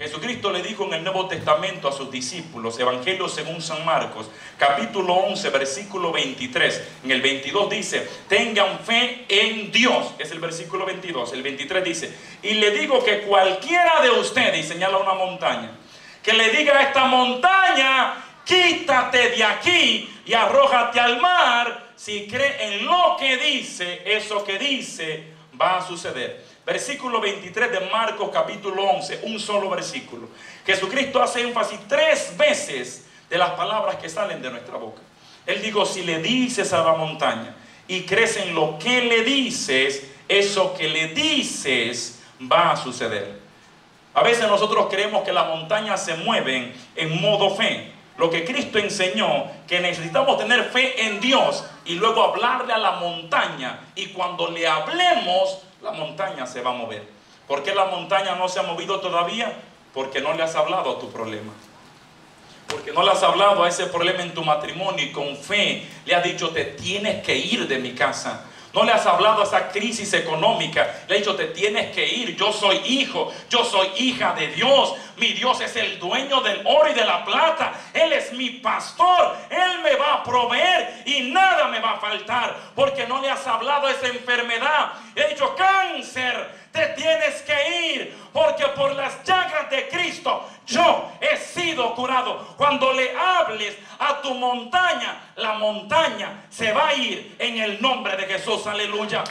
Jesucristo le dijo en el Nuevo Testamento a sus discípulos, Evangelio según San Marcos, capítulo 11, versículo 23. En el 22 dice, tengan fe en Dios. Es el versículo 22. El 23 dice, y le digo que cualquiera de ustedes, y señala una montaña, que le diga a esta montaña, quítate de aquí y arrójate al mar, si cree en lo que dice, eso que dice va a suceder. Versículo 23 de Marcos capítulo 11, un solo versículo. Jesucristo hace énfasis tres veces de las palabras que salen de nuestra boca. Él dijo, si le dices a la montaña y crees en lo que le dices, eso que le dices va a suceder. A veces nosotros creemos que las montañas se mueven en modo fe. Lo que Cristo enseñó, que necesitamos tener fe en Dios y luego hablarle a la montaña. Y cuando le hablemos, la montaña se va a mover. ¿Por qué la montaña no se ha movido todavía? Porque no le has hablado a tu problema. Porque no le has hablado a ese problema en tu matrimonio y con fe le has dicho, te tienes que ir de mi casa. No le has hablado a esa crisis económica. Le has dicho, te tienes que ir. Yo soy hijo, yo soy hija de Dios. Mi Dios es el dueño del oro y de la plata. Él es mi pastor. Él me va a proveer y nada me va a faltar. Porque no le has hablado esa enfermedad. He dicho, cáncer, te tienes que ir, porque por las llagas de Cristo yo he sido curado. Cuando le hables a tu montaña, la montaña se va a ir en el nombre de Jesús, aleluya.